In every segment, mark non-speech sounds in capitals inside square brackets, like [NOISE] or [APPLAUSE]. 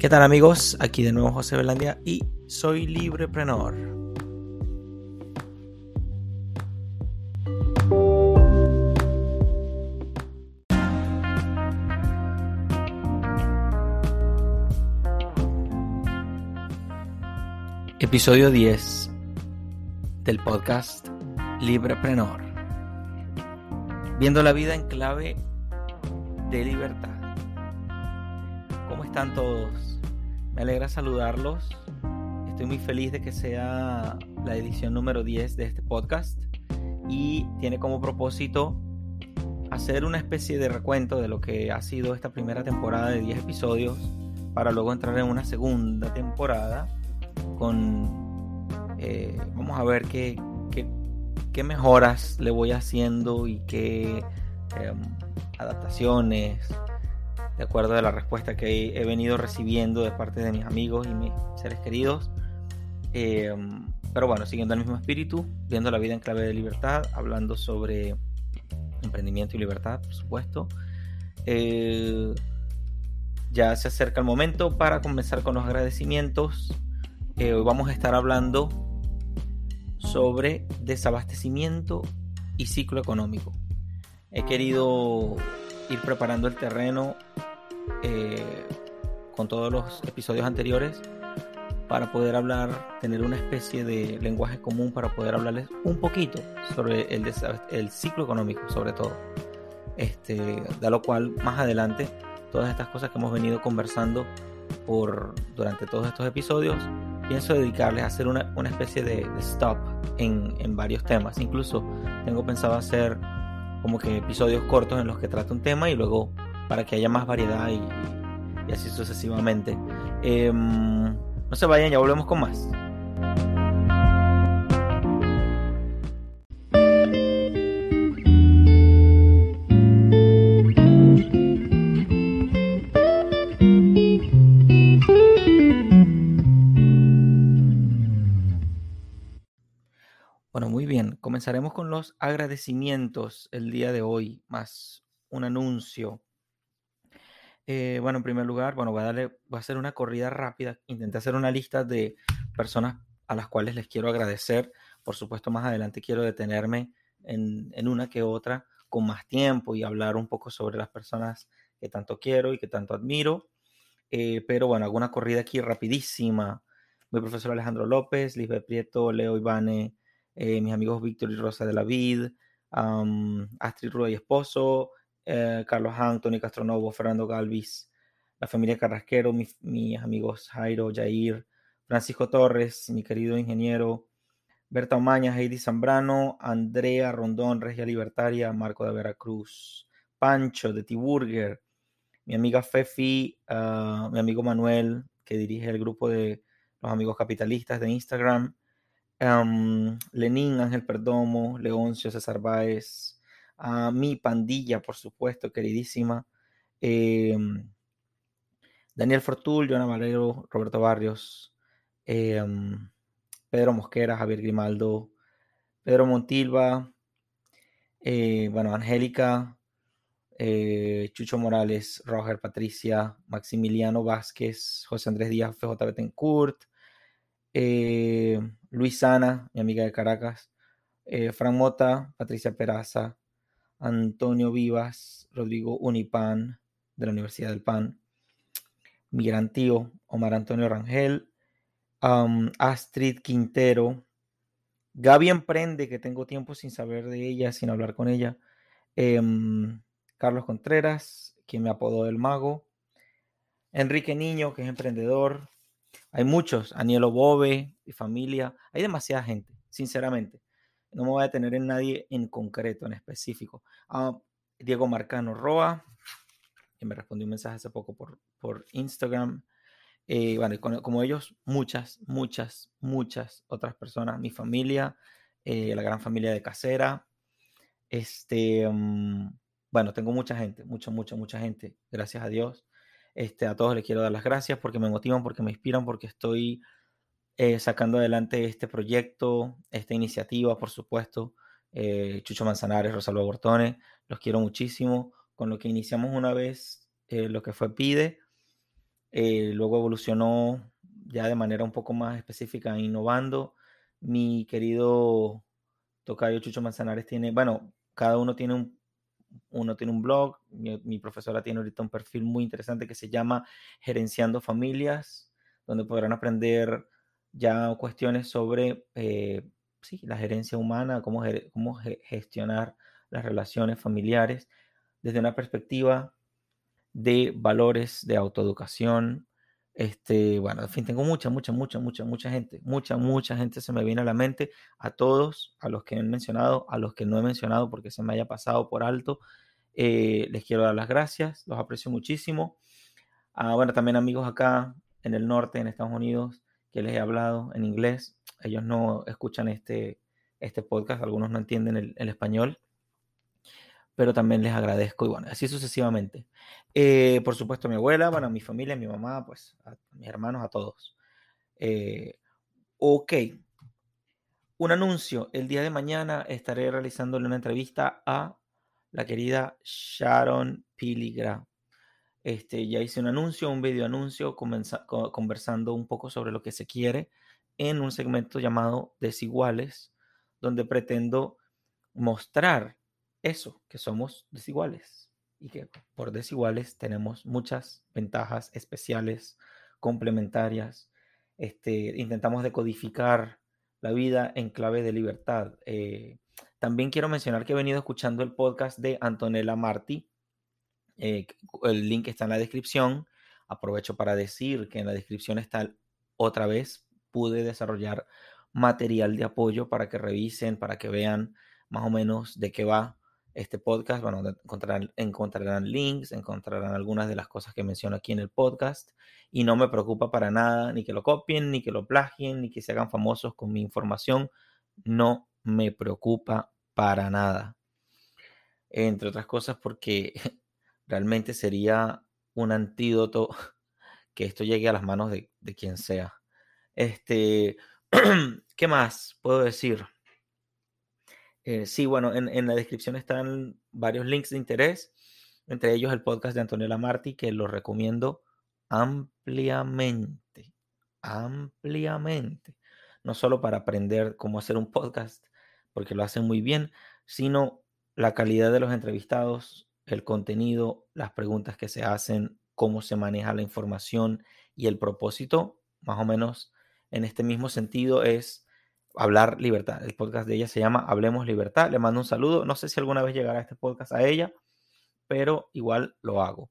¿Qué tal amigos? Aquí de nuevo José Belandia y soy Libreprenor. Episodio 10 del podcast Libreprenor. Viendo la vida en clave de libertad. ¿Cómo están todos? Me alegra saludarlos. Estoy muy feliz de que sea la edición número 10 de este podcast y tiene como propósito hacer una especie de recuento de lo que ha sido esta primera temporada de 10 episodios para luego entrar en una segunda temporada con... Eh, vamos a ver qué, qué, mejoras le voy haciendo y qué em, adaptaciones, de acuerdo a la respuesta que he venido recibiendo de parte de mis amigos y mis seres queridos. Eh, pero bueno, siguiendo el mismo espíritu, viendo la vida en clave de libertad, hablando sobre emprendimiento y libertad, por supuesto. Eh, ya se acerca el momento para comenzar con los agradecimientos. Eh, hoy vamos a estar hablando sobre desabastecimiento y ciclo económico. He querido ir preparando el terreno eh, con todos los episodios anteriores para poder hablar, tener una especie de lenguaje común para poder hablarles un poquito sobre el, ciclo económico, sobre todo. Este, de lo cual más adelante todas estas cosas que hemos venido conversando por, durante todos estos episodios, pienso dedicarles a hacer una, una especie de, stop en, en, varios temas. Incluso tengo pensado hacer como que episodios cortos en los que trate un tema y luego para que haya más variedad y, así sucesivamente. Em, no se vayan, ya volvemos con más. Bueno, muy bien. Comenzaremos con los agradecimientos el día de hoy, más un anuncio eh, bueno, en primer lugar, bueno, voy a darle, voy a hacer una corrida rápida. Intenté hacer una lista de personas a las cuales les quiero agradecer. Por supuesto, más adelante quiero detenerme en, una que otra con más tiempo y hablar un poco sobre las personas que tanto quiero y que tanto admiro. Eh, pero bueno, hago una corrida aquí rapidísima. Mi profesor Alejandro López, Lisbeth Prieto, Leo Ivane, eh, mis amigos Víctor y Rosa de la Vid, Astrid Rueda y Esposo, eh, Carlos Anthony Castronovo, Fernando Galvis, la familia Carrasquero, mis, amigos Jairo, Jair, Francisco Torres, mi querido ingeniero, Berta Omaña, Heidi Zambrano, Andrea Rondón, Regia Libertaria, Marco de Veracruz, Pancho de Tiburger, mi amiga Fefi, ah, mi amigo Manuel, que dirige el grupo de los amigos capitalistas de Instagram, um, Lenín, Ángel Perdomo, Leoncio, César Báez, a mi pandilla, por supuesto, queridísima. Em, Daniel Fortul, Joana Valero, Roberto Barrios, em, Pedro Mosquera, Javier Grimaldo, Pedro Montilva, eh, bueno, Angélica, eh, Chucho Morales, Roger Patricia, Maximiliano Vázquez, José Andrés Díaz, FJ Betancourt, eh, Luis Ana, mi amiga de Caracas, Fran Mota, Patricia Peraza, Antonio Vivas, Rodrigo Unipan de la Universidad del PAN, mi gran tío Omar Antonio Rangel, Astrid Quintero, Gaby Emprende, que tengo tiempo sin saber de ella, sin hablar con ella, em, Carlos Contreras, quien me apodó el mago, Enrique Niño, que es emprendedor, hay muchos, Anielo Bobe y familia, hay demasiada gente, sinceramente no me voy a tener en nadie en concreto, en específico. Ah, Diego Marcano Roa, que me respondió un mensaje hace poco por, por Instagram. Eh, bueno, como ellos, muchas, muchas, muchas otras personas, mi familia, eh, la gran familia de Casera. Este, mm, bueno, tengo mucha gente, mucha, mucha, mucha gente, gracias a Dios. Este, a todos les quiero dar las gracias porque me motivan, porque me inspiran, porque estoy eh, sacando adelante este proyecto, esta iniciativa, por supuesto. Eh, Chucho Manzanares, Rosalba Bortone, los quiero muchísimo. Con lo que iniciamos una vez, eh, lo que fue PIDE, Eh, luego evolucionó ya de manera un poco más específica, innovando. Mi querido Tocayo Chucho Manzanares tiene, bueno, cada uno tiene un, uno tiene un blog, mi, profesora tiene ahorita un perfil muy interesante que se llama Gerenciando Familias, donde podrán aprender ya cuestiones sobre eh, sí, la gerencia humana, cómo, cómo gestionar las relaciones familiares desde una perspectiva de valores, de autoeducación. Este, bueno, en fin, tengo mucha, mucha, mucha, mucha, mucha gente, mucha, mucha gente se me viene a la mente, a todos, a los que he mencionado, a los que no he mencionado porque se me haya pasado por alto, eh, les quiero dar las gracias, los aprecio muchísimo. Ah, bueno, también amigos acá en el norte, en Estados Unidos, que les he hablado en inglés, ellos no escuchan este, este podcast, algunos no entienden el español pero también les agradezco y bueno, así sucesivamente. Eh, por supuesto, a mi abuela, bueno, mi familia, mi mamá, pues mis hermanos, a todos. Eh, ok. Un anuncio. El día de mañana estaré realizándole una entrevista a la querida Sharon Piligra. Este, ya hice un anuncio, un video anuncio, conversando un poco sobre lo que se quiere en un segmento llamado Desiguales, donde pretendo mostrar eso, que somos desiguales y que por desiguales tenemos muchas ventajas especiales, complementarias. Este, intentamos decodificar la vida en clave de libertad. Eh, también quiero mencionar que he venido escuchando el podcast de Antonella Martí. Eh, el link está en la descripción. Aprovecho para decir que en la descripción está otra vez, pude desarrollar material de apoyo para que revisen, para que vean más o menos de qué va este podcast. Bueno, encontrarán, encontrarán links, encontrarán algunas de las cosas que menciono aquí en el podcast. Y no me preocupa para nada ni que lo copien, ni que lo plagien, ni que se hagan famosos con mi información. No me preocupa para nada. Entre otras cosas porque [LAUGHS] realmente sería un antídoto [LAUGHS] que esto llegue a las manos de, quien sea. Este, [CLEARS THROAT] ¿qué más puedo decir? Eh, sí, bueno, en, la descripción están varios links de interés, entre ellos el podcast de Antonella Martí, que lo recomiendo ampliamente, ampliamente. No solo para aprender cómo hacer un podcast, porque lo hacen muy bien, sino la calidad de los entrevistados, el contenido, las preguntas que se hacen, cómo se maneja la información y el propósito, más o menos en este mismo sentido, es Hablar Libertad. El podcast de ella se llama Hablemos Libertad. Le mando un saludo. No sé si alguna vez llegará este podcast a ella, pero igual lo hago.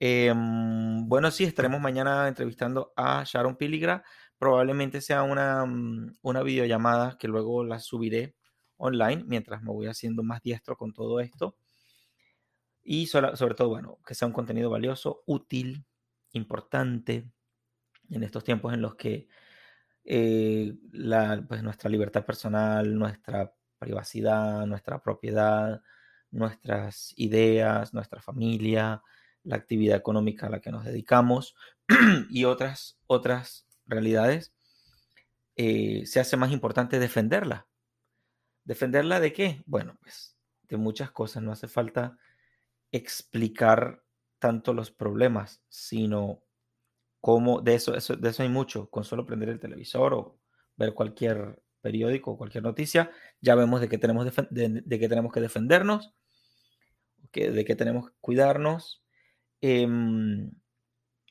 Em, bueno, sí, estaremos mañana entrevistando a Sharon Piligra. Probablemente sea una, mm, una videollamada que luego la subiré online mientras me voy haciendo más diestro con todo esto. Y sobre todo, bueno, que sea un contenido valioso, útil, importante en estos tiempos en los que eh, la, pues nuestra libertad personal, nuestra privacidad, nuestra propiedad, nuestras ideas, nuestra familia, la actividad económica a la que nos dedicamos [CLEARS THROAT] y otras, otras realidades, eh, se hace más importante defenderla. ¿Defenderla de qué? Bueno, pues de muchas cosas. No hace falta explicar tanto los problemas, sino cómo de eso, eso, de eso hay mucho, con solo prender el televisor o ver cualquier periódico o cualquier noticia, ya vemos de qué tenemos, de, que, tenemos que defendernos, de qué tenemos que cuidarnos, em,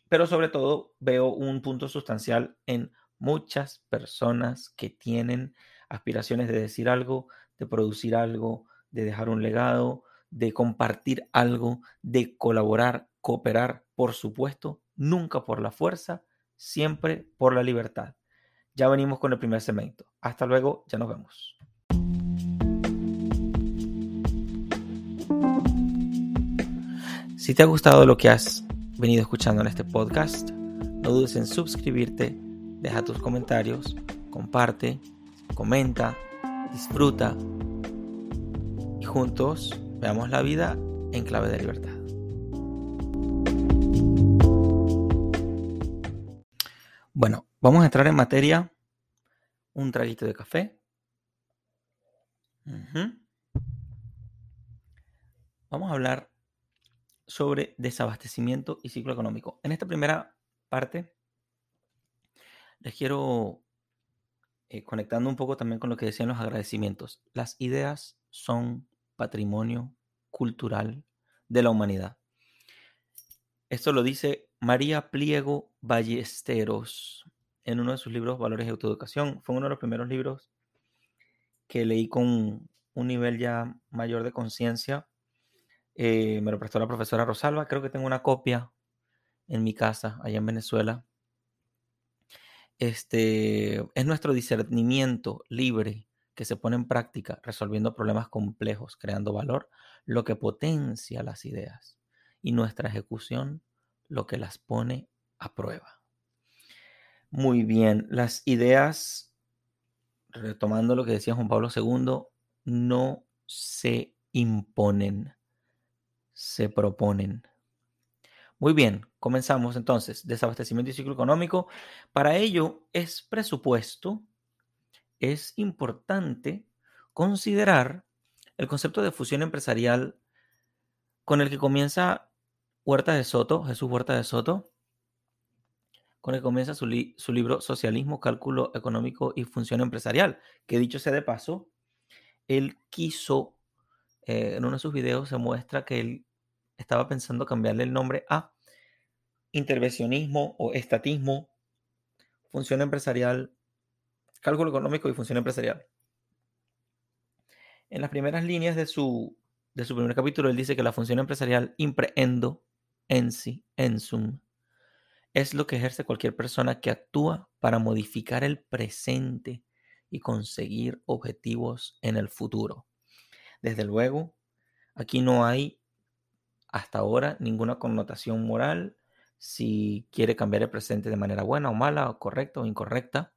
pero sobre todo veo un punto sustancial en muchas personas que tienen aspiraciones de decir algo, de producir algo, de dejar un legado, de compartir algo, de colaborar, cooperar, por supuesto, nunca por la fuerza, siempre por la libertad. Ya venimos con el primer segmento. Hasta luego, ya nos vemos. Si te ha gustado lo que has venido escuchando en este podcast, no dudes en suscribirte, deja tus comentarios, comparte, comenta, disfruta y juntos veamos la vida en clave de libertad. Bueno, vamos a entrar en materia. Un traguito de café. Vamos a hablar sobre desabastecimiento y ciclo económico. En esta primera parte, les quiero, eh, conectando un poco también con lo que decían los agradecimientos, las ideas son patrimonio cultural de la humanidad. Esto lo dice María Pliego Ballesteros en uno de sus libros Valores de Autoeducación. Fue uno de los primeros libros que leí con un nivel ya mayor de conciencia. Eh, me lo prestó la profesora Rosalba. Creo que tengo una copia en mi casa, allá en Venezuela. Este es nuestro discernimiento libre que se pone en práctica resolviendo problemas complejos, creando valor, lo que potencia las ideas y nuestra ejecución lo que las pone a prueba. Muy bien, las ideas, retomando lo que decía Juan Pablo II, no se imponen, se proponen. Muy bien, comenzamos entonces. Desabastecimiento y ciclo económico. Para ello es presupuesto, es importante considerar el concepto de fusión empresarial con el que comienza Huerta de Soto, Jesús Huerta de Soto, con el que comienza su, libro Socialismo, Cálculo Económico y Función Empresarial, que dicho sea de paso, él quiso, eh, en uno de sus videos se muestra que él estaba pensando cambiarle el nombre a intervencionismo o estatismo, función empresarial, cálculo económico y función empresarial. En las primeras líneas de su, de su primer capítulo, él dice que la función empresarial imprehendo en sí, en sum, es lo que ejerce cualquier persona que actúa para modificar el presente y conseguir objetivos en el futuro. Desde luego, aquí no hay hasta ahora ninguna connotación moral si quiere cambiar el presente de manera buena o mala, o correcta o incorrecta.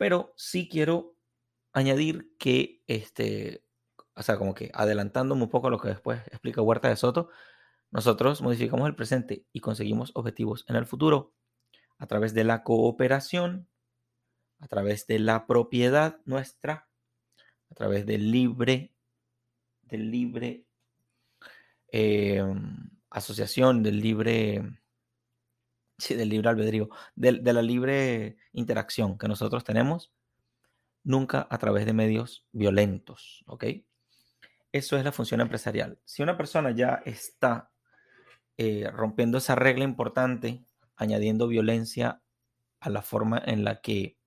Pero sí quiero añadir que, este, o sea, como que adelantándome un poco a lo que después explica Huerta de Soto, nosotros modificamos el presente y conseguimos objetivos en el futuro a través de la cooperación, a través de la propiedad nuestra, a través del libre, del libre em, asociación, del libre del libre albedrío, de, de, la libre interacción que nosotros tenemos, nunca a través de medios violentos, ¿ok? Eso es la función empresarial. Si una persona ya está eh, rompiendo esa regla importante, añadiendo violencia a la forma en la que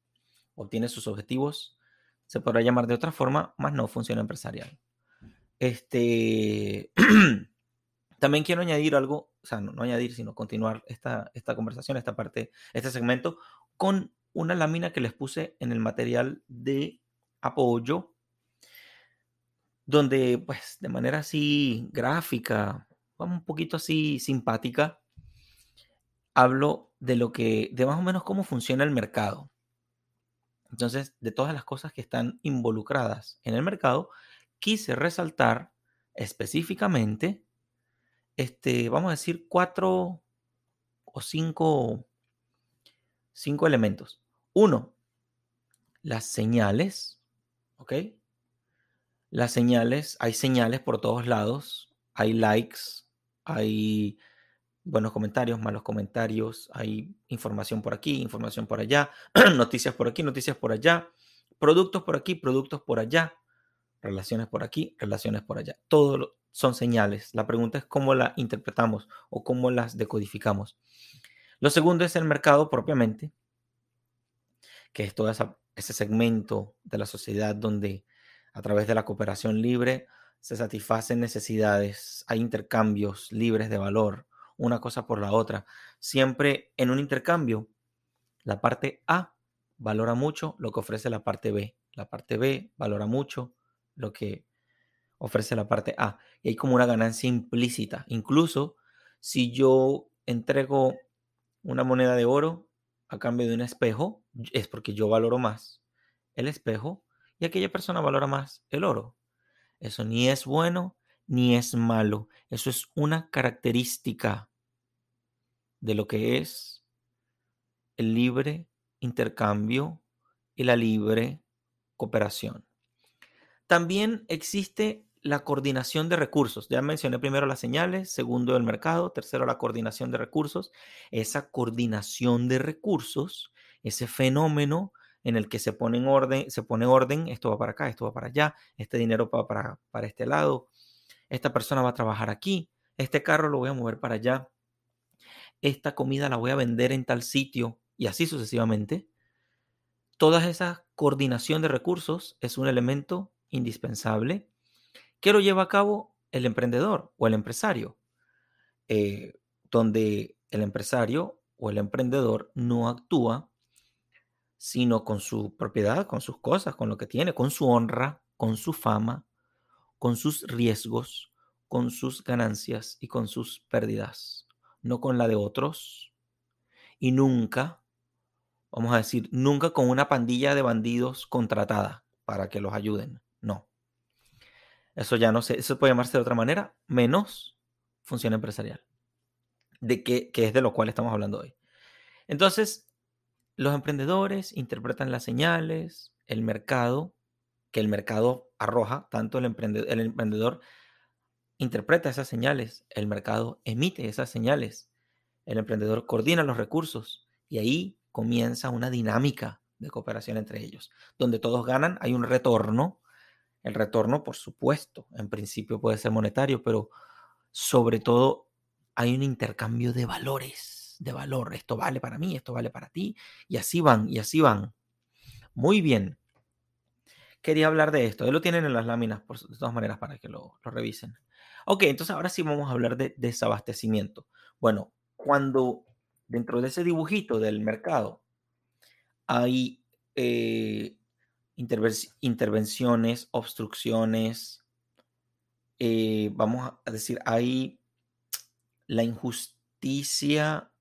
obtiene sus objetivos, se podrá llamar de otra forma, más no función empresarial. Este, [CLEARS THROAT] también quiero añadir algo o sea, no, añadir, sino continuar esta, esta conversación, esta parte, este segmento, con una lámina que les puse en el material de apoyo, donde pues de manera así gráfica, un poquito así simpática, hablo de lo que, de más o menos cómo funciona el mercado. Entonces, de todas las cosas que están involucradas en el mercado, quise resaltar específicamente este, vamos a decir, cuatro o cinco, cinco elementos. Uno, las señales, ¿ok? Las señales, hay señales por todos lados, hay likes, hay buenos comentarios, malos comentarios, hay información por aquí, información por allá, [CLEARS THROAT] noticias por aquí, noticias por allá, productos por aquí, productos por allá, relaciones por aquí, relaciones por allá. Todo, son señales. La pregunta es cómo la interpretamos o cómo las decodificamos. Lo segundo es el mercado propiamente, que es todo ese segmento de la sociedad donde a través de la cooperación libre se satisfacen necesidades, hay intercambios libres de valor, una cosa por la otra. Siempre en un intercambio, la parte A valora mucho lo que ofrece la parte B. La parte B valora mucho lo que ofrece la parte A. Y hay como una ganancia implícita. Incluso si yo entrego una moneda de oro a cambio de un espejo, es porque yo valoro más el espejo y aquella persona valora más el oro. Eso ni es bueno ni es malo. Eso es una característica de lo que es el libre intercambio y la libre cooperación. También existe la coordinación de recursos. Ya mencioné primero las señales, segundo el mercado, tercero la coordinación de recursos. Esa coordinación de recursos, ese fenómeno en el que se pone en orden, se pone orden, esto va para acá, esto va para allá, este dinero va para, para este lado, esta persona va a trabajar aquí, este carro lo voy a mover para allá, esta comida la voy a vender en tal sitio y así sucesivamente. Toda esa coordinación de recursos es un elemento indispensable que lo lleva a cabo el emprendedor o el empresario, eh, donde el empresario o el emprendedor no actúa sino con su propiedad, con sus cosas, con lo que tiene, con su honra, con su fama, con sus riesgos, con sus ganancias y con sus pérdidas, no con la de otros. Y nunca, vamos a decir, nunca con una pandilla de bandidos contratada para que los ayuden. No. Eso ya no sé, eso puede llamarse de otra manera, menos función empresarial, de que, que es de lo cual estamos hablando hoy. Entonces, los emprendedores interpretan las señales, el mercado, que el mercado arroja, tanto el emprendedor, el emprendedor interpreta esas señales, el mercado emite esas señales, el emprendedor coordina los recursos y ahí comienza una dinámica de cooperación entre ellos, donde todos ganan, hay un retorno. El retorno, por supuesto, en principio puede ser monetario, pero sobre todo hay un intercambio de valores de valor. Esto vale para mí, esto vale para ti. Y así van, y así van. Muy bien. Quería hablar de esto. Lo tienen en las láminas, por, de todas maneras, para que lo, revisen. Ok, entonces ahora sí vamos a hablar de desabastecimiento. Bueno, cuando dentro de ese dibujito del mercado hay eh, intervenciones, obstrucciones, eh, vamos a decir, hay la injusticia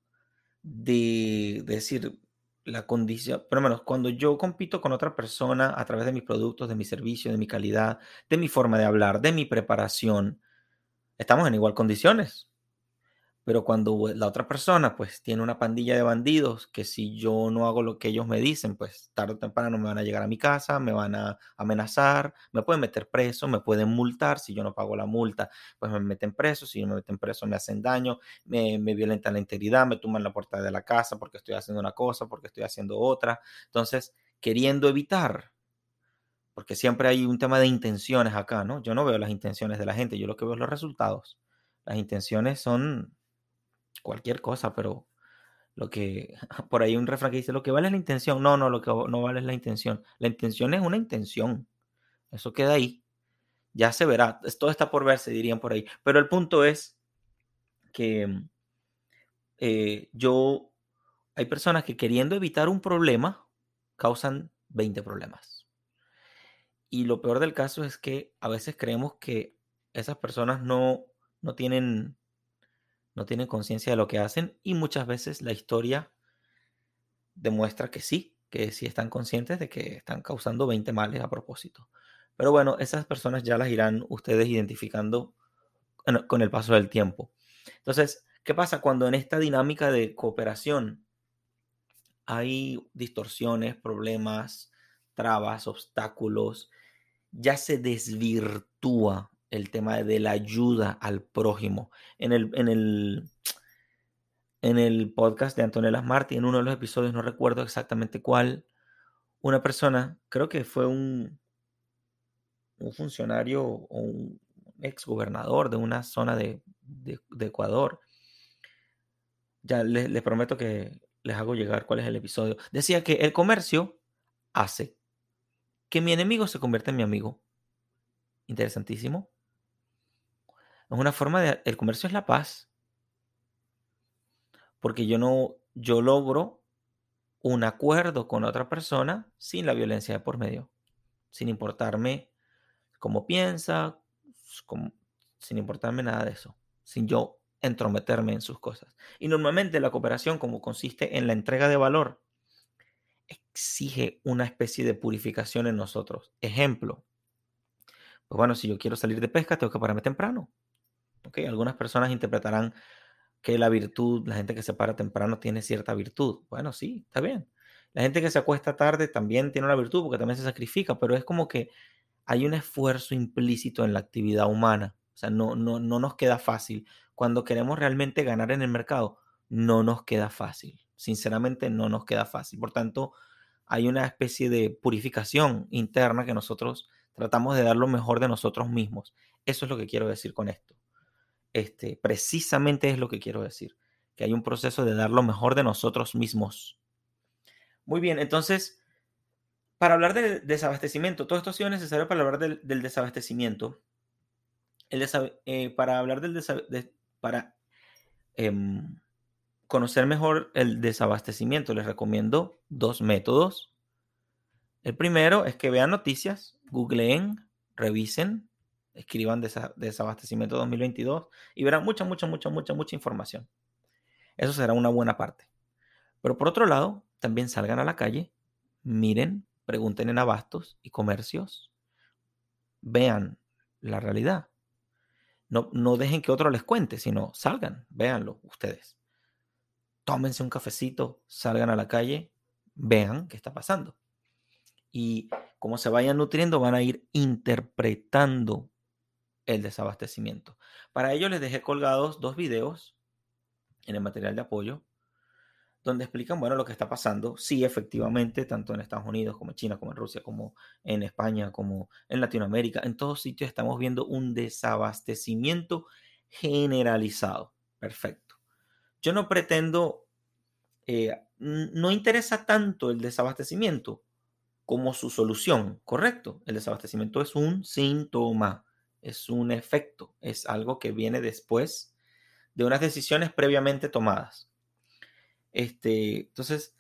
de, decir la condición, pero menos cuando yo compito con otra persona a través de mis productos, de mi servicio, de mi calidad, de mi forma de hablar, de mi preparación, estamos en igual condiciones. Pero cuando la otra persona pues tiene una pandilla de bandidos que si yo no hago lo que ellos me dicen, pues tarde o temprano me van a llegar a mi casa, me van a amenazar, me pueden meter preso, me pueden multar, si yo no pago la multa, pues me meten preso, si no me meten preso me hacen daño, me, me violentan la integridad, me tumban la puerta de la casa porque estoy haciendo una cosa, porque estoy haciendo otra. Entonces, queriendo evitar porque siempre hay un tema de intenciones acá, ¿no? Yo no veo las intenciones de la gente, yo lo que veo es los resultados. Las intenciones son cualquier cosa, pero lo que, [LAUGHS] por ahí un refrán que dice, lo que vale es la intención. No, no, lo que no vale es la intención. La intención es una intención. Eso queda ahí. Ya se verá. Todo está por verse, dirían por ahí. Pero el punto es que eh, yo, hay personas que queriendo evitar un problema, causan 20 problemas. Y lo peor del caso es que a veces creemos que esas personas no, no tienen no tienen conciencia de lo que hacen y muchas veces la historia demuestra que sí, que sí están conscientes de que están causando 20 males a propósito. Pero bueno, esas personas ya las irán ustedes identificando con el paso del tiempo. Entonces, ¿qué pasa cuando en esta dinámica de cooperación hay distorsiones, problemas, trabas, obstáculos? Ya se desvirtúa el tema de la ayuda al prójimo. En el, en el, en el podcast de Antonella Martí, en uno de los episodios, no recuerdo exactamente cuál, una persona, creo que fue un, un funcionario o un ex gobernador de una zona de, Ecuador. Ya les prometo que les hago llegar cuál es el episodio. Decía que el comercio hace que mi enemigo se convierta en mi amigo. Interesantísimo. Es una forma de... El comercio es la paz. Porque yo no... Yo logro un acuerdo con otra persona sin la violencia de por medio. Sin importarme cómo piensa, sin importarme nada de eso. Sin yo entrometerme en sus cosas. Y normalmente la cooperación, como consiste en la entrega de valor, exige una especie de purificación en nosotros. Ejemplo, pues bueno, si yo quiero salir de pesca, tengo que pararme temprano. Algunas personas interpretarán que la virtud, la gente que se para temprano tiene cierta virtud. Bueno, sí, está bien. La gente que se acuesta tarde también tiene una virtud porque también se sacrifica, pero es como que hay un esfuerzo implícito en la actividad humana. O sea, no, no, no nos queda fácil. Cuando queremos realmente ganar en el mercado, no nos queda fácil. Sinceramente, no nos queda fácil. Por tanto, hay una especie de purificación interna que nosotros tratamos de dar lo mejor de nosotros mismos. Eso es lo que quiero decir con esto. Este, precisamente es lo que quiero decir, que hay un proceso de dar lo mejor de nosotros mismos. Muy bien, entonces, para hablar del desabastecimiento, todo esto ha sido necesario para hablar del, desabastecimiento. El eh, para hablar del desabastecimiento, para em, conocer mejor el desabastecimiento, les recomiendo dos métodos. El primero es que vean noticias, googleen, revisen, escriban desabastecimiento 2022 y verán mucha, mucha, mucha, mucha, mucha información. Eso será una buena parte. Pero por otro lado, también salgan a la calle, miren, pregunten en abastos y comercios, vean la realidad. No, no dejen que otro les cuente, sino salgan, véanlo ustedes. Tómense un cafecito, salgan a la calle, vean qué está pasando. Y como se vayan nutriendo, van a ir interpretando el desabastecimiento. Para ello les dejé colgados dos videos en el material de apoyo donde explican, bueno, lo que está pasando. Sí, efectivamente, tanto en Estados Unidos como en China, como en Rusia, como en España, como en Latinoamérica, en todos sitios estamos viendo un desabastecimiento generalizado. Perfecto. Yo no pretendo, eh, no interesa tanto el desabastecimiento como su solución, ¿correcto? El desabastecimiento es un síntoma, es un efecto, es algo que viene después de unas decisiones previamente tomadas. Este, entonces,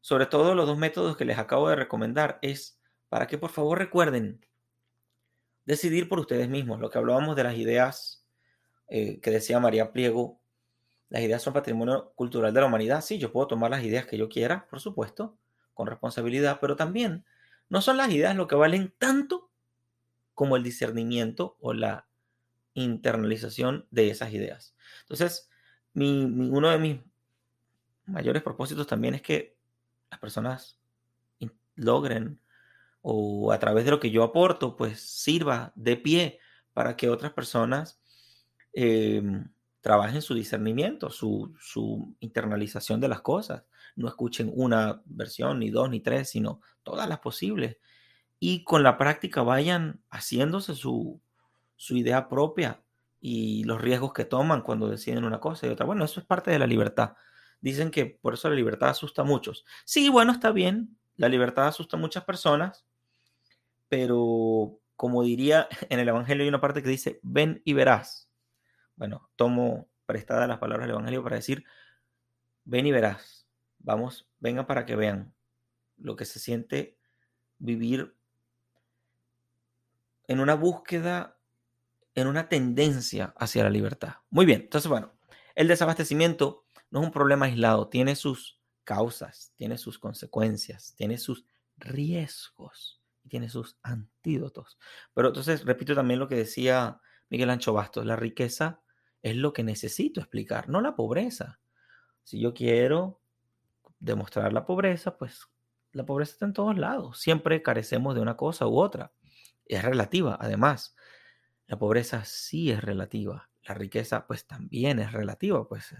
sobre todo los dos métodos que les acabo de recomendar es para que por favor recuerden decidir por ustedes mismos. Lo que hablábamos de las ideas eh, que decía María Pliego, las ideas son patrimonio cultural de la humanidad. Sí, yo puedo tomar las ideas que yo quiera, por supuesto, con responsabilidad, pero también no son las ideas lo que valen tanto como el discernimiento o la internalización de esas ideas. Entonces, uno de mis mayores propósitos también es que las personas logren o a través de lo que yo aporto, pues sirva de pie para que otras personas em, trabajen su discernimiento, su, internalización de las cosas. No escuchen una versión, ni dos, ni tres, sino todas las posibles. Y con la práctica vayan haciéndose su, su idea propia y los riesgos que toman cuando deciden una cosa y otra. Bueno, eso es parte de la libertad. Dicen que por eso la libertad asusta a muchos. Sí, bueno, está bien, la libertad asusta a muchas personas, pero como diría [LAUGHS] en el Evangelio hay una parte que dice, ven y verás. Bueno, tomo prestadas las palabras del Evangelio para decir, ven y verás. Vamos, vengan para que vean lo que se siente vivir en una búsqueda, en una tendencia hacia la libertad. Muy bien, entonces bueno, el desabastecimiento no es un problema aislado, tiene sus causas, tiene sus consecuencias, tiene sus riesgos tiene sus antídotos. Pero entonces, repito también lo que decía Miguel Ancho Bastos, la riqueza es lo que necesito explicar, no la pobreza. Si yo quiero demostrar la pobreza, pues la pobreza está en todos lados. Siempre carecemos de una cosa u otra. Es relativa, además. La pobreza sí es relativa. La riqueza, pues también es relativa. Pues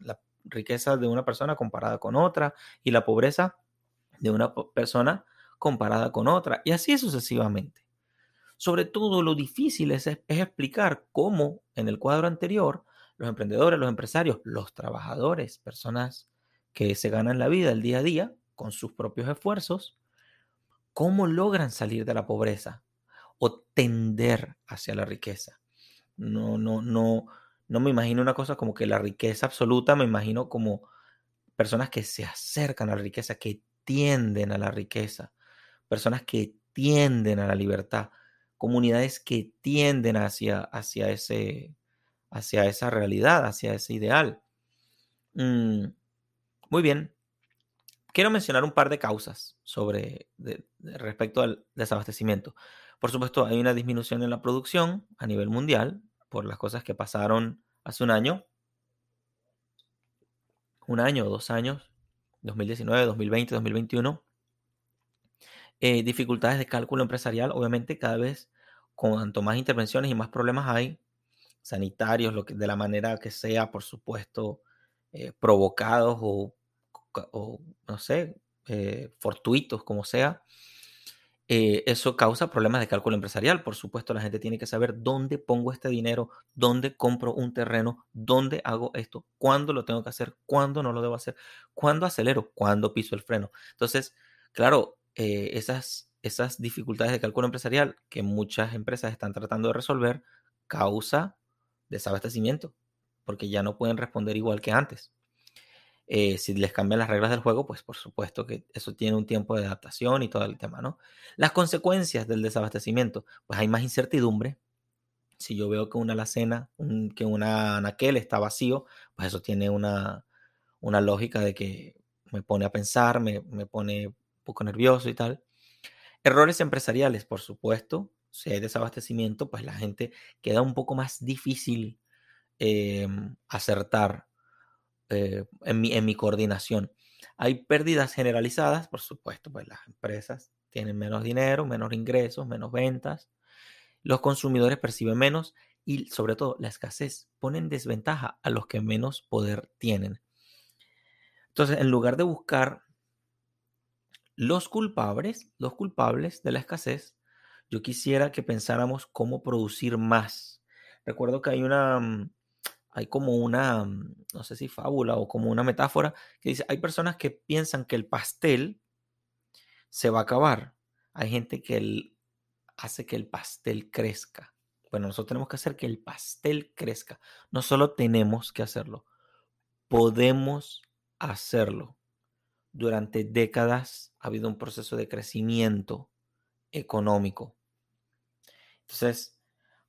la riqueza de una persona comparada con otra y la pobreza de una persona comparada con otra y así sucesivamente. Sobre todo lo difícil es, explicar cómo en el cuadro anterior los emprendedores, los empresarios, los trabajadores, personas que se ganan la vida el día a día con sus propios esfuerzos, cómo logran salir de la pobreza o tender hacia la riqueza. No, no, no, no me imagino una cosa como que la riqueza absoluta, me imagino como personas que se acercan a la riqueza, que tienden a la riqueza, personas que tienden a la libertad, comunidades que tienden hacia, hacia, ese, hacia esa realidad, hacia ese ideal. Mm, muy bien. Quiero mencionar un par de causas sobre respecto al desabastecimiento. Por supuesto, hay una disminución en la producción a nivel mundial, por las cosas que pasaron hace un año, un año o dos años, 2019, 2020, 2021. Eh, dificultades de cálculo empresarial, obviamente cada vez cuanto más intervenciones y más problemas hay, sanitarios, lo que, de la manera que sea, por supuesto, eh, provocados o, no sé, eh, fortuitos, como sea, eh, eso causa problemas de cálculo empresarial. Por supuesto, la gente tiene que saber dónde pongo este dinero, dónde compro un terreno, dónde hago esto, cuándo lo tengo que hacer, cuándo no lo debo hacer, cuándo acelero, cuándo piso el freno. Entonces, claro, eh, esas, esas dificultades de cálculo empresarial que muchas empresas están tratando de resolver causa desabastecimiento, porque ya no pueden responder igual que antes. Eh, si les cambian las reglas del juego, pues por supuesto que eso tiene un tiempo de adaptación y todo el tema, ¿no? Las consecuencias del desabastecimiento, pues hay más incertidumbre. Si yo veo que una alacena, que una anaquel está vacío, pues eso tiene una, una lógica de que me pone a pensar, me, me pone un poco nervioso y tal. Errores empresariales, por supuesto. Si hay desabastecimiento, pues la gente queda un poco más difícil eh, acertar eh, en, mi, en mi coordinación. Hay pérdidas generalizadas, por supuesto, pues las empresas tienen menos dinero, menos ingresos, menos ventas, los consumidores perciben menos y sobre todo la escasez pone en desventaja a los que menos poder tienen. Entonces, en lugar de buscar los culpables, los culpables de la escasez, yo quisiera que pensáramos cómo producir más. Recuerdo que hay una, mm, hay como una, mm, no sé si fábula o como una metáfora que dice, hay personas que piensan que el pastel se va a acabar. Hay gente que hace que el pastel crezca. Bueno, nosotros tenemos que hacer que el pastel crezca. No solo tenemos que hacerlo, podemos hacerlo. Durante décadas ha habido un proceso de crecimiento económico. Entonces,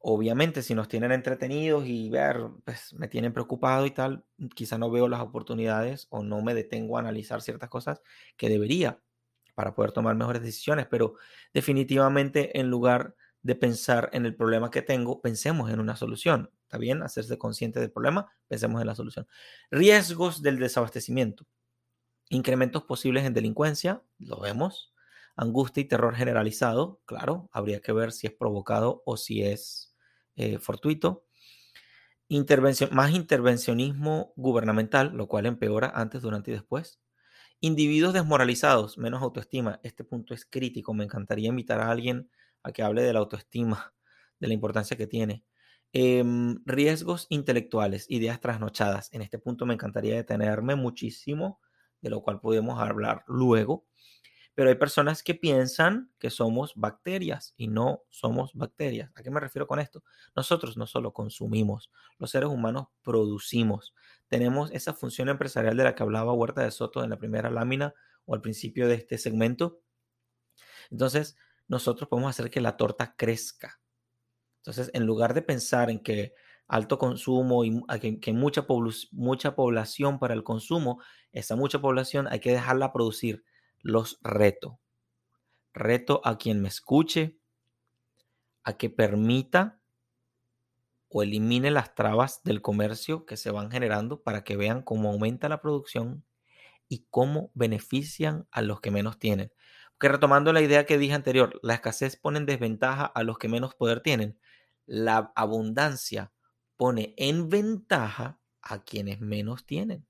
Obviamente, si nos tienen entretenidos y ver, pues me tienen preocupado y tal, quizá no veo las oportunidades o no me detengo a analizar ciertas cosas que debería para poder tomar mejores decisiones, pero definitivamente en lugar de pensar en el problema que tengo, pensemos en una solución. ¿Está bien? Hacerse consciente del problema, pensemos en la solución. Riesgos del desabastecimiento. Incrementos posibles en delincuencia, lo vemos. Angustia y terror generalizado, claro, habría que ver si es provocado o si es eh, fortuito. Más intervencionismo gubernamental, lo cual empeora antes, durante y después. Individuos desmoralizados, menos autoestima. Este punto es crítico. Me encantaría invitar a alguien a que hable de la autoestima, de la importancia que tiene. Em, riesgos intelectuales, ideas trasnochadas. En este punto me encantaría detenerme muchísimo, de lo cual podemos hablar luego. Pero hay personas que piensan que somos bacterias y no somos bacterias. ¿A qué me refiero con esto? Nosotros no solo consumimos, los seres humanos producimos. Tenemos esa función empresarial de la que hablaba Huerta de Soto en la primera lámina o al principio de este segmento. Entonces, nosotros podemos hacer que la torta crezca. Entonces, en lugar de pensar en que alto consumo y que, mucha, mucha población para el consumo, esa mucha población hay que dejarla producir los reto. Reto a quien me escuche a que permita o elimine las trabas del comercio que se van generando para que vean cómo aumenta la producción y cómo benefician a los que menos tienen. Porque retomando la idea que dije anterior, la escasez pone en desventaja a los que menos poder tienen. La abundancia pone en ventaja a quienes menos tienen.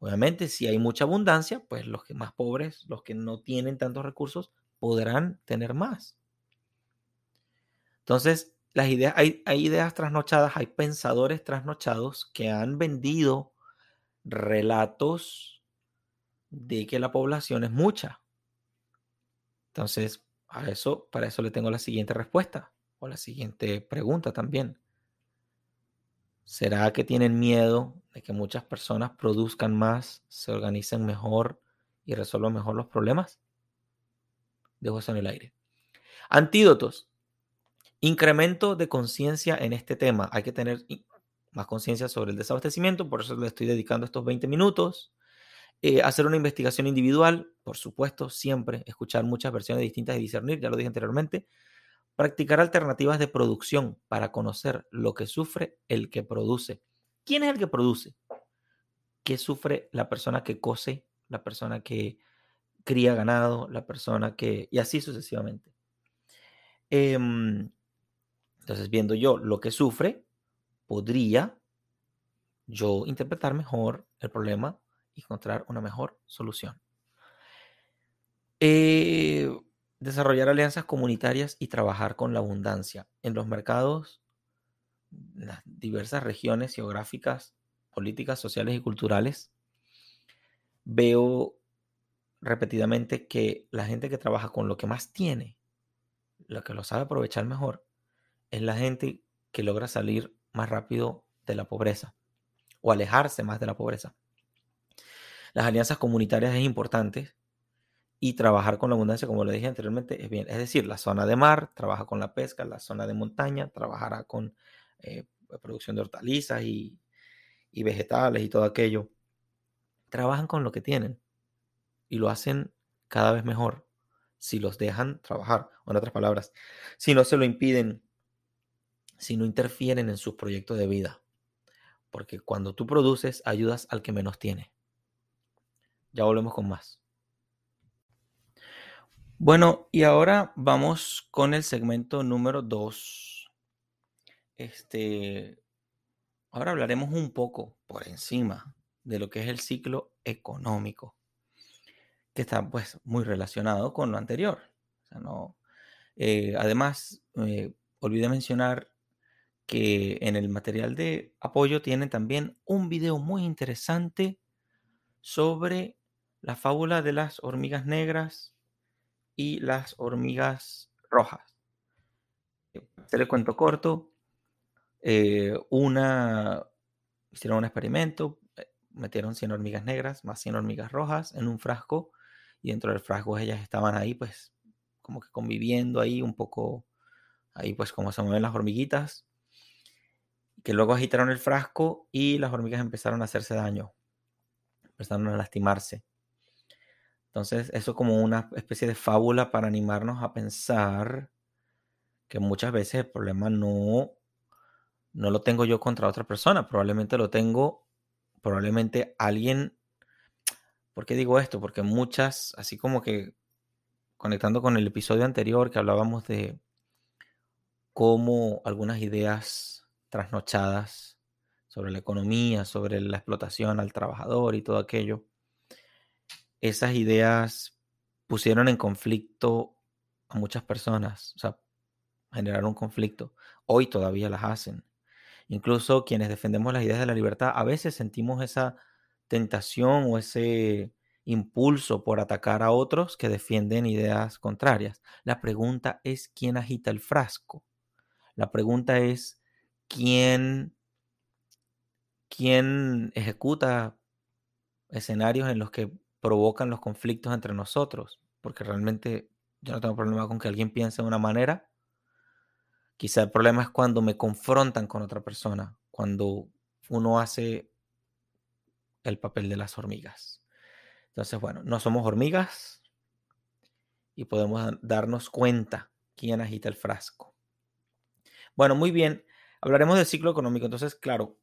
Obviamente, si hay mucha abundancia, pues los que más pobres, los que no tienen tantos recursos, podrán tener más. Entonces, las ideas, hay, ideas trasnochadas, hay pensadores trasnochados que han vendido relatos de que la población es mucha. Entonces, a eso, para eso le tengo la siguiente respuesta o la siguiente pregunta también. ¿Será que tienen miedo de que muchas personas produzcan más, se organicen mejor y resuelvan mejor los problemas? Dejo eso en el aire. Antídotos. Incremento de conciencia en este tema. Hay que tener más conciencia sobre el desabastecimiento, por eso le estoy dedicando estos 20 minutos. Eh, hacer una investigación individual, por supuesto, siempre escuchar muchas versiones distintas y discernir, ya lo dije anteriormente. Practicar alternativas de producción para conocer lo que sufre el que produce. ¿Quién es el que produce? ¿Qué sufre la persona que cose, la persona que, cría ganado, la persona que... y así sucesivamente. Em, entonces, viendo yo lo que sufre, podría yo interpretar mejor el problema y encontrar una mejor solución. Eh, desarrollar alianzas comunitarias y trabajar con la abundancia. En los mercados, las diversas regiones geográficas, políticas, sociales y culturales, veo repetidamente que la gente que trabaja con lo que más tiene, lo que lo sabe aprovechar mejor, es la gente que logra salir más rápido de la pobreza o alejarse más de la pobreza. Las alianzas comunitarias es importante y trabajar con la abundancia, como lo dije anteriormente, es bien. Es decir, la zona de mar trabaja con la pesca, la zona de montaña trabajará con eh, producción de hortalizas y, y vegetales y todo aquello. Trabajan con lo que tienen y lo hacen cada vez mejor si los dejan trabajar. En otras palabras, si no se lo impiden, si no interfieren en sus proyectos de vida. Porque cuando tú produces, ayudas al que menos tiene. Ya volvemos con más. Bueno, y ahora vamos con el segmento número 2. Este, ahora hablaremos un poco por encima de lo que es el ciclo económico, que está pues muy relacionado con lo anterior. eh, además, eh, olvidé mencionar que en el material de apoyo tienen también un video muy interesante sobre la fábula de las hormigas negras y las hormigas rojas. Se le cuento corto. Eh, una hicieron un experimento, eh, metieron 100 hormigas negras más 100 hormigas rojas en un frasco y dentro del frasco ellas estaban ahí pues como que conviviendo ahí un poco ahí pues como se mueven las hormiguitas que luego agitaron el frasco y las hormigas empezaron a hacerse daño empezaron a lastimarse entonces, eso como una especie de fábula para animarnos a pensar que muchas veces el problema no, no lo tengo yo contra otra persona, probablemente lo tengo, probablemente alguien, ¿por qué digo esto? Porque muchas, así como que conectando con el episodio anterior que hablábamos de cómo algunas ideas trasnochadas sobre la economía, sobre la explotación al trabajador y todo aquello, esas ideas pusieron en conflicto a muchas personas, o sea, generaron conflicto. Hoy todavía las hacen. Incluso quienes defendemos las ideas de la libertad, a veces sentimos esa tentación o ese impulso por atacar a otros que defienden ideas contrarias. La pregunta es quién agita el frasco. La pregunta es quién, quién ejecuta escenarios en los que provocan los conflictos entre nosotros, porque realmente yo no tengo problema con que alguien piense de una manera. Quizá el problema es cuando me confrontan con otra persona, cuando uno hace el papel de las hormigas. Entonces, bueno, no somos hormigas y podemos darnos cuenta quién agita el frasco. Bueno, muy bien. Hablaremos del ciclo económico. Entonces, claro,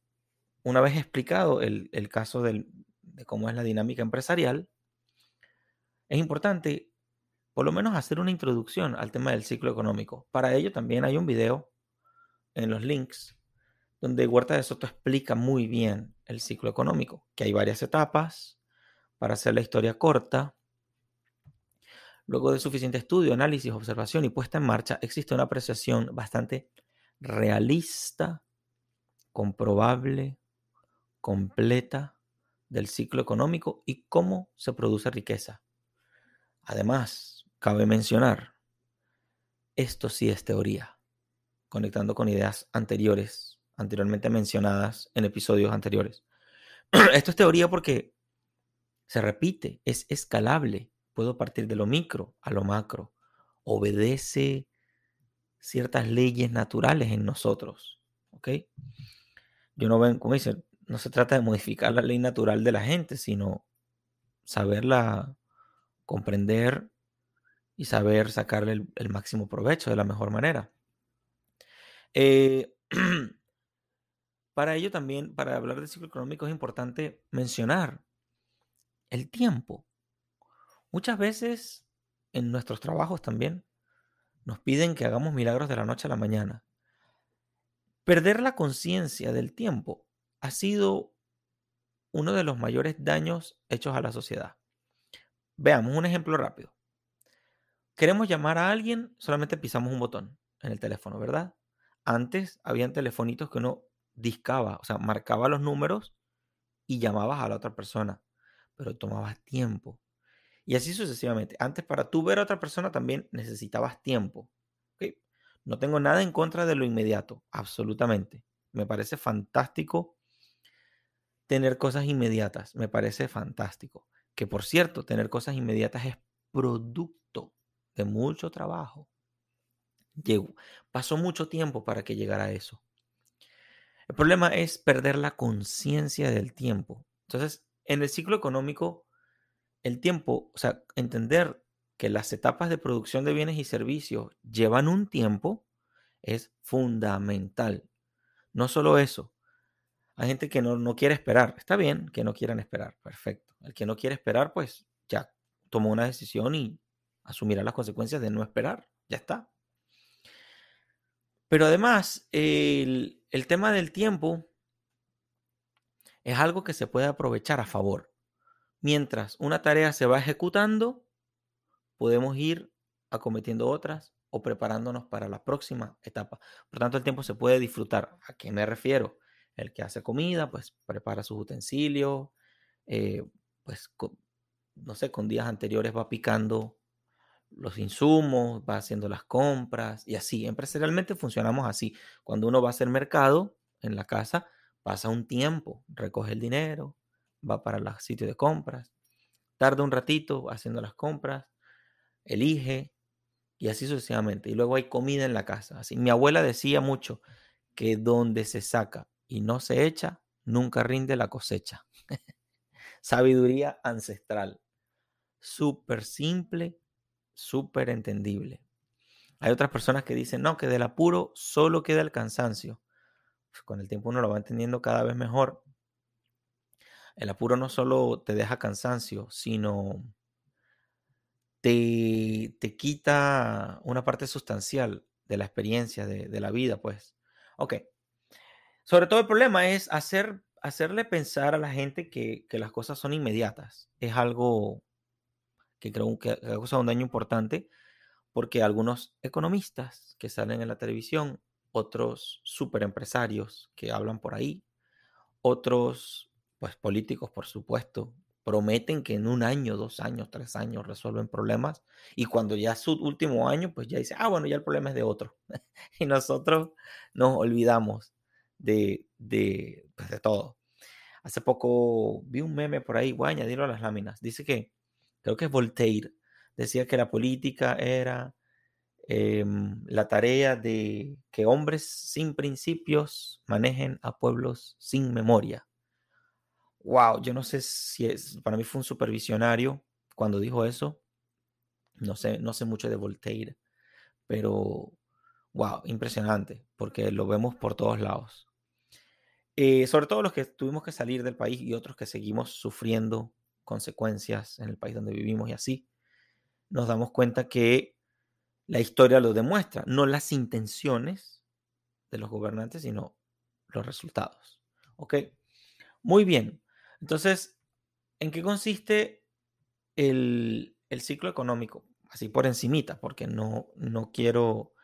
una vez explicado el, el caso del, de cómo es la dinámica empresarial, es importante por lo menos hacer una introducción al tema del ciclo económico. Para ello también hay un video en los links donde Huerta de Soto explica muy bien el ciclo económico, que hay varias etapas para hacer la historia corta. Luego de suficiente estudio, análisis, observación y puesta en marcha, existe una apreciación bastante realista, comprobable, completa del ciclo económico y cómo se produce riqueza. Además, cabe mencionar, esto sí es teoría, conectando con ideas anteriores, anteriormente mencionadas en episodios anteriores. [CLEARS THROAT] esto es teoría porque se repite, es escalable, puedo partir de lo micro a lo macro, obedece ciertas leyes naturales en nosotros, ¿ok? Yo no ven, como dice, no se trata de modificar la ley natural de la gente, sino saberla comprender y saber sacarle el, máximo provecho de la mejor manera. Eh, [CLEARS THROAT] para ello también, para hablar del ciclo económico, es importante mencionar el tiempo. Muchas veces en nuestros trabajos también nos piden que hagamos milagros de la noche a la mañana. Perder la conciencia del tiempo ha sido uno de los mayores daños hechos a la sociedad. Veamos un ejemplo rápido. Queremos llamar a alguien, solamente pisamos un botón en el teléfono, ¿verdad? Antes habían telefonitos que uno discaba, o sea, marcaba los números y llamabas a la otra persona, pero tomabas tiempo. Y así sucesivamente. Antes para tú ver a otra persona también necesitabas tiempo. No tengo nada en contra de lo inmediato, absolutamente. Me parece fantástico tener cosas inmediatas, me parece fantástico. Que por cierto, tener cosas inmediatas es producto de mucho trabajo. Llegó, pasó mucho tiempo para que llegara a eso. El problema es perder la conciencia del tiempo. Entonces, en el ciclo económico, el tiempo, o sea, entender que las etapas de producción de bienes y servicios llevan un tiempo es fundamental. No solo eso. Hay gente que no, no quiere esperar. Está bien que no quieran esperar. Perfecto. El que no quiere esperar, pues ya tomó una decisión y asumirá las consecuencias de no esperar. Ya está. Pero además, el, el tema del tiempo es algo que se puede aprovechar a favor. Mientras una tarea se va ejecutando, podemos ir acometiendo otras o preparándonos para la próxima etapa. Por tanto, el tiempo se puede disfrutar. ¿A qué me refiero? El que hace comida, pues prepara sus utensilios, eh, pues no sé, con días anteriores va picando los insumos, va haciendo las compras y así. Empresarialmente funcionamos así. Cuando uno va a hacer mercado en la casa, pasa un tiempo, recoge el dinero, va para el sitio de compras, tarda un ratito haciendo las compras, elige y así sucesivamente. Y luego hay comida en la casa. Así, mi abuela decía mucho que donde se saca y no se echa, nunca rinde la cosecha. [LAUGHS] Sabiduría ancestral. Súper simple, súper entendible. Hay otras personas que dicen, no, que del apuro solo queda el cansancio. Pues, con el tiempo uno lo va entendiendo cada vez mejor. El apuro no solo te deja cansancio, sino te, te quita una parte sustancial de la experiencia, de, la vida, pues. Ok. Sobre todo el problema es hacer, hacerle pensar a la gente que, que las cosas son inmediatas. Es algo que creo que causa un daño importante porque algunos economistas que salen en la televisión, otros super empresarios que hablan por ahí, otros pues políticos, por supuesto, prometen que en un año, dos años, tres años resuelven problemas y cuando ya es su último año, pues ya dice, ah, bueno, ya el problema es de otro. [LAUGHS] y nosotros nos olvidamos de, de, pues, de todo. Hace poco vi un meme por ahí, voy a añadirlo a las láminas. Dice que creo que es Voltaire, decía que la política era em, la tarea de que hombres sin principios manejen a pueblos sin memoria. Wow, yo no sé si es, para mí fue un supervisionario cuando dijo eso. No sé, no sé mucho de Voltaire, pero wow, impresionante, porque lo vemos por todos lados. Eh, sobre todo los que tuvimos que salir del país y otros que seguimos sufriendo consecuencias en el país donde vivimos y así, nos damos cuenta que la historia lo demuestra, no las intenciones de los gobernantes, sino los resultados. ¿Ok? Muy bien. Entonces, ¿en qué consiste el, ciclo económico? Así por encimita, porque no, no quiero,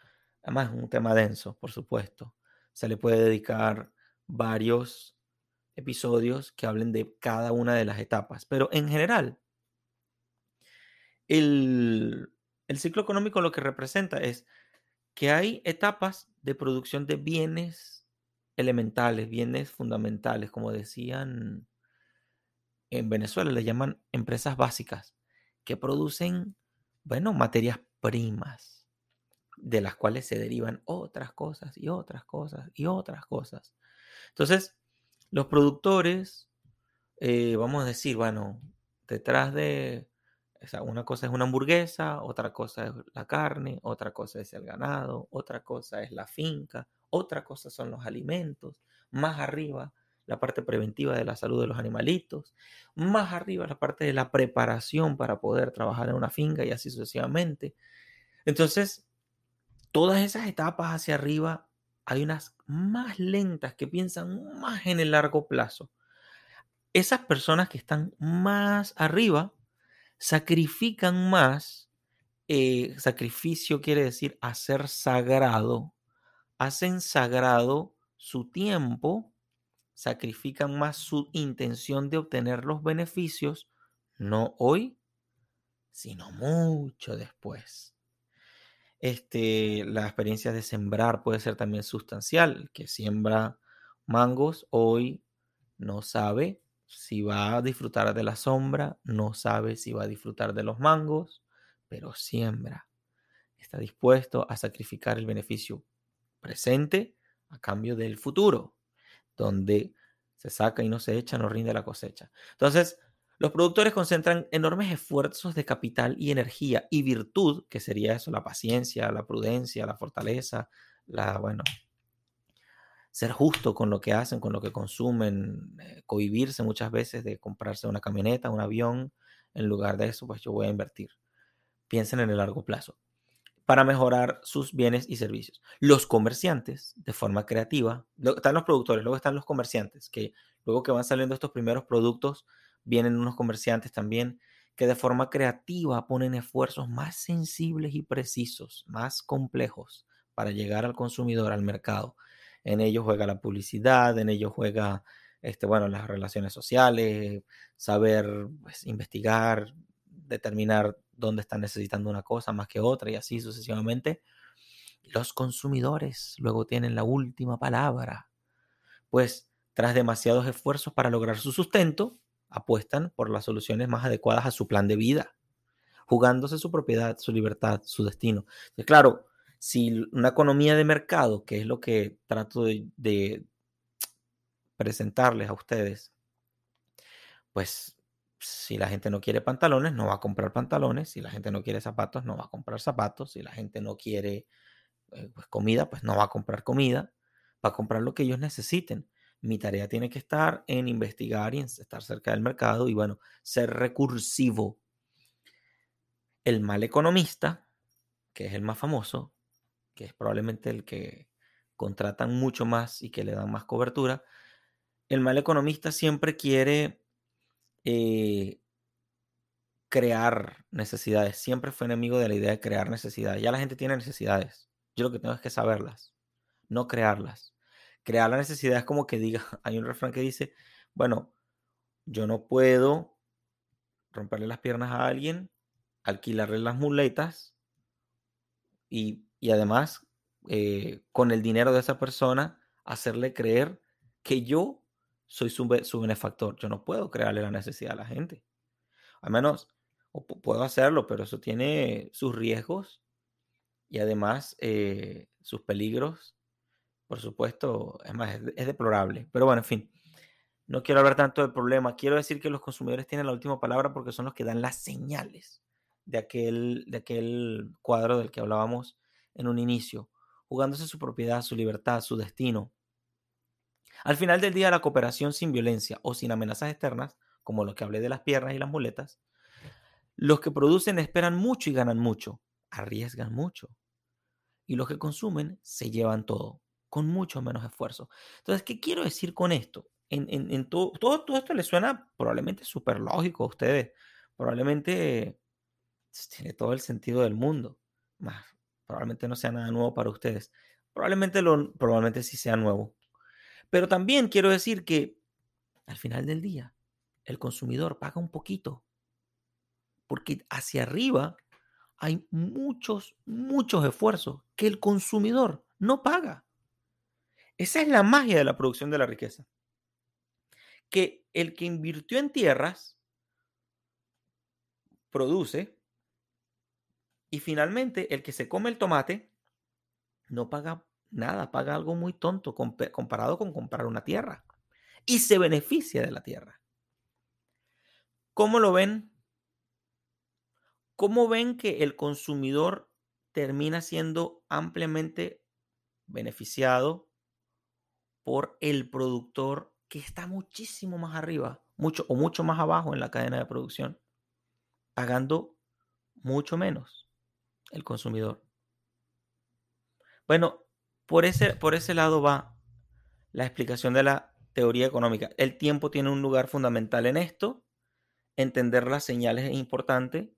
además es un tema denso, por supuesto. Se le puede dedicar varios episodios que hablen de cada una de las etapas. Pero en general, el, ciclo económico lo que representa es que hay etapas de producción de bienes elementales, bienes fundamentales, como decían en Venezuela, le llaman empresas básicas, que producen, bueno, materias primas, de las cuales se derivan otras cosas y otras cosas y otras cosas. Entonces, los productores, eh, vamos a decir, bueno, detrás de, una cosa es una hamburguesa, otra cosa es la carne, otra cosa es el ganado, otra cosa es la finca, otra cosa son los alimentos, más arriba la parte preventiva de la salud de los animalitos, más arriba la parte de la preparación para poder trabajar en una finca y así sucesivamente. Entonces, todas esas etapas hacia arriba, hay unas más lentas que piensan más en el largo plazo. Esas personas que están más arriba sacrifican más. Eh, sacrificio quiere decir hacer sagrado. Hacen sagrado su tiempo, sacrifican más su intención de obtener los beneficios, no hoy, sino mucho después. Este, la experiencia de sembrar puede ser también sustancial. que siembra mangos hoy no sabe si va a disfrutar de la sombra, no sabe si va a disfrutar de los mangos, pero siembra. Está dispuesto a sacrificar el beneficio presente a cambio del futuro, donde se saca y no se echa, no rinde la cosecha. Entonces, los productores concentran enormes esfuerzos de capital y energía y virtud, que sería eso, la paciencia, la prudencia, la fortaleza, la, bueno, ser justo con lo que hacen, con lo que consumen, eh, cohibirse muchas veces de comprarse una camioneta, un avión. En lugar de eso, pues yo voy a invertir. Piensen en el largo plazo para mejorar sus bienes y servicios. Los comerciantes, de forma creativa, están los productores, luego están los comerciantes, que luego que van saliendo estos primeros productos, vienen unos comerciantes también que de forma creativa ponen esfuerzos más sensibles y precisos, más complejos para llegar al consumidor, al mercado en ello juega la publicidad, en ello juega, este, bueno, las relaciones sociales, saber pues, investigar, determinar dónde están necesitando una cosa más que otra y así sucesivamente. Los consumidores luego tienen la última palabra, pues tras demasiados esfuerzos para lograr su sustento, apuestan por las soluciones más adecuadas a su plan de vida, jugándose su propiedad, su libertad, su destino. claro, si una economía de mercado, que es lo que trato de, presentarles a ustedes, pues si la gente no quiere pantalones, no va a comprar pantalones. Si la gente no quiere zapatos, no va a comprar zapatos. Si la gente no quiere eh, pues, comida, pues no va a comprar comida. Va a comprar lo que ellos necesiten. Mi tarea tiene que estar en investigar y en estar cerca del mercado y, bueno, ser recursivo. El mal economista, que es el más famoso, que es probablemente el que contratan mucho más y que le dan más cobertura, el mal economista siempre quiere eh, crear necesidades. Siempre fue enemigo de la idea de crear necesidades. Ya la gente tiene necesidades. Yo lo que tengo es que saberlas, no crearlas. Crear la necesidad es como que diga, [LAUGHS] hay un refrán que dice, bueno, yo no puedo romperle las piernas a alguien, alquilarle las muletas y y además eh, con el dinero de esa persona hacerle creer que yo soy su, benefactor. Yo no puedo crearle la necesidad a la gente. Al menos puedo hacerlo, pero eso tiene sus riesgos y además eh, sus peligros. Por supuesto, es más, es, deplorable. Pero bueno, en fin, no quiero hablar tanto del problema. Quiero decir que los consumidores tienen la última palabra porque son los que dan las señales de aquel, de aquel cuadro del que hablábamos en un inicio, jugándose su propiedad, su libertad, su destino. Al final del día, la cooperación sin violencia o sin amenazas externas, como lo que hablé de las piernas y las muletas, los que producen esperan mucho y ganan mucho, arriesgan mucho. Y los que consumen se llevan todo, con mucho menos esfuerzo. Entonces, ¿qué quiero decir con esto? En, todo, todo, todo, esto les suena probablemente súper lógico a ustedes. Probablemente tiene todo el sentido del mundo. Más, Probablemente no sea nada nuevo para ustedes. Probablemente, lo, probablemente sí sea nuevo. Pero también quiero decir que al final del día, el consumidor paga un poquito. Porque hacia arriba hay muchos, muchos esfuerzos que el consumidor no paga. Esa es la magia de la producción de la riqueza. Que el que invirtió en tierras produce y finalmente, el que se come el tomate no paga nada, paga algo muy tonto comparado con comprar una tierra. Y se beneficia de la tierra. ¿Cómo lo ven? ¿Cómo ven que el consumidor termina siendo ampliamente beneficiado por el productor que está muchísimo más arriba, mucho o mucho más abajo en la cadena de producción, pagando mucho menos el consumidor. Bueno, por ese, por ese lado va la explicación de la teoría económica. El tiempo tiene un lugar fundamental en esto. Entender las señales es importante.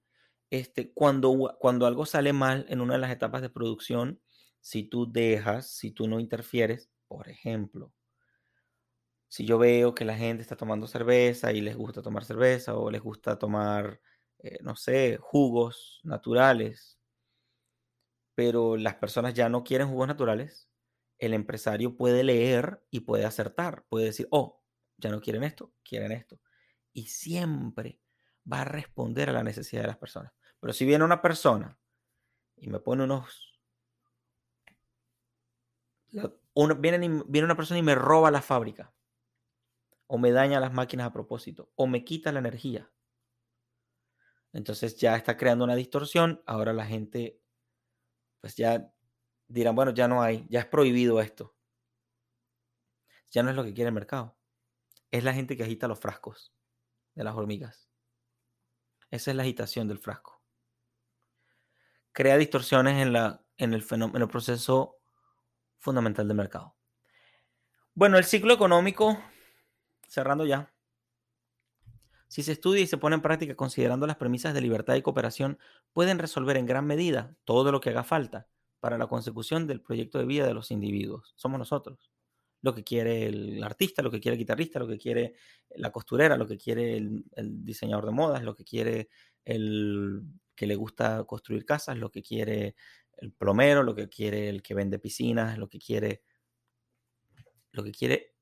Este, cuando, cuando algo sale mal en una de las etapas de producción, si tú dejas, si tú no interfieres, por ejemplo, si yo veo que la gente está tomando cerveza y les gusta tomar cerveza o les gusta tomar, eh, no sé, jugos naturales, pero las personas ya no quieren jugos naturales, el empresario puede leer y puede acertar, puede decir, oh, ya no quieren esto, quieren esto. Y siempre va a responder a la necesidad de las personas. Pero si viene una persona y me pone unos... Viene, viene una persona y me roba la fábrica, o me daña las máquinas a propósito, o me quita la energía. Entonces ya está creando una distorsión, ahora la gente pues ya dirán, bueno, ya no hay, ya es prohibido esto. Ya no es lo que quiere el mercado. Es la gente que agita los frascos de las hormigas. Esa es la agitación del frasco. Crea distorsiones en, la, en, el, fenómeno, en el proceso fundamental del mercado. Bueno, el ciclo económico, cerrando ya, si se estudia y se pone en práctica considerando las premisas de libertad y cooperación, pueden resolver en gran medida todo lo que haga falta para la consecución del proyecto de vida de los individuos. Somos nosotros. Lo que quiere el artista, lo que quiere el guitarrista, lo que quiere la costurera, lo que quiere el, diseñador de modas, lo que quiere el que le gusta construir casas, lo que quiere el plomero, lo que quiere el que vende piscinas, lo que quiere lo que quiere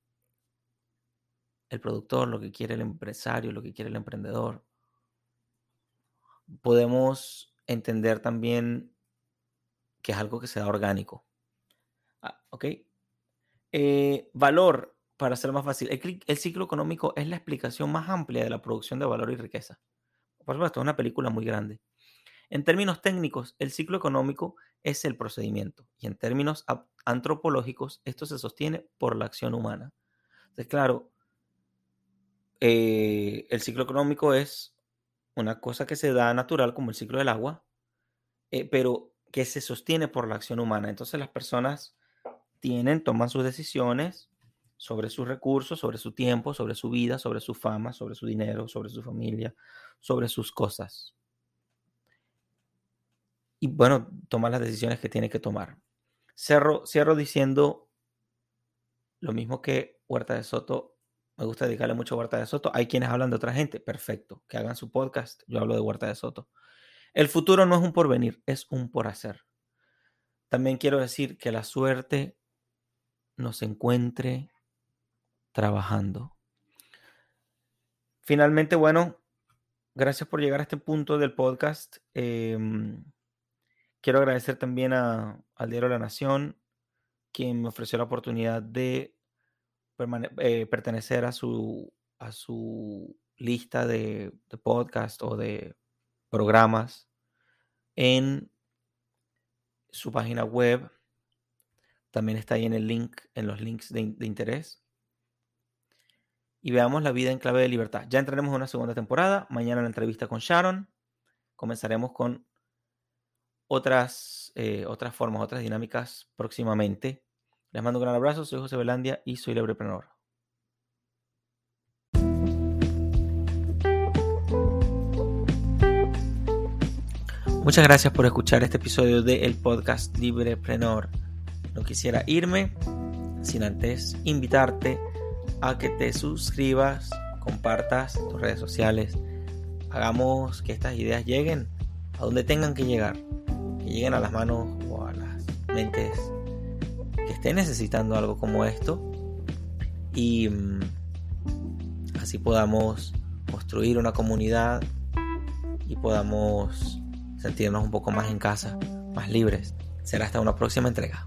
el productor, lo que quiere el empresario, lo que quiere el emprendedor. Podemos entender también que es algo que sea orgánico. Ah, ¿Ok? Eh, valor, para hacerlo más fácil, el, ciclo económico es la explicación más amplia de la producción de valor y riqueza. Por supuesto, es una película muy grande. En términos técnicos, el ciclo económico es el procedimiento y en términos antropológicos, esto se sostiene por la acción humana. Entonces, claro, eh, el ciclo económico es una cosa que se da natural como el ciclo del agua, eh, pero que se sostiene por la acción humana. Entonces las personas tienen, toman sus decisiones sobre sus recursos, sobre su tiempo, sobre su vida, sobre su fama, sobre su dinero, sobre su familia, sobre sus cosas. Y bueno, toma las decisiones que tiene que tomar. Cierro, cierro diciendo lo mismo que Huerta de Soto me gusta dedicarle mucho a Huerta de Soto. Hay quienes hablan de otra gente, perfecto, que hagan su podcast. Yo hablo de Huerta de Soto. El futuro no es un porvenir, es un por hacer. También quiero decir que la suerte nos encuentre trabajando. Finalmente, bueno, gracias por llegar a este punto del podcast. Em, quiero agradecer también al Diario La Nación, quien me ofreció la oportunidad de eh, pertenecer a su, a su lista de, de podcast o de programas en su página web. También está ahí en el link, en los links de, de, interés. Y veamos la vida en clave de libertad. Ya entraremos en una segunda temporada. Mañana la entrevista con Sharon. Comenzaremos con otras, eh, otras formas, otras dinámicas próximamente. Les mando un gran abrazo, soy José Belandia y soy Libreprenor. Muchas gracias por escuchar este episodio del el podcast Libreprenor. No quisiera irme sin antes invitarte a que te suscribas, compartas tus redes sociales, hagamos que estas ideas lleguen a donde tengan que llegar, lleguen a las manos o a las mentes que esté necesitando algo como esto y mm, así podamos construir una comunidad y podamos sentirnos un poco más en casa, más libres. Será hasta una próxima entrega.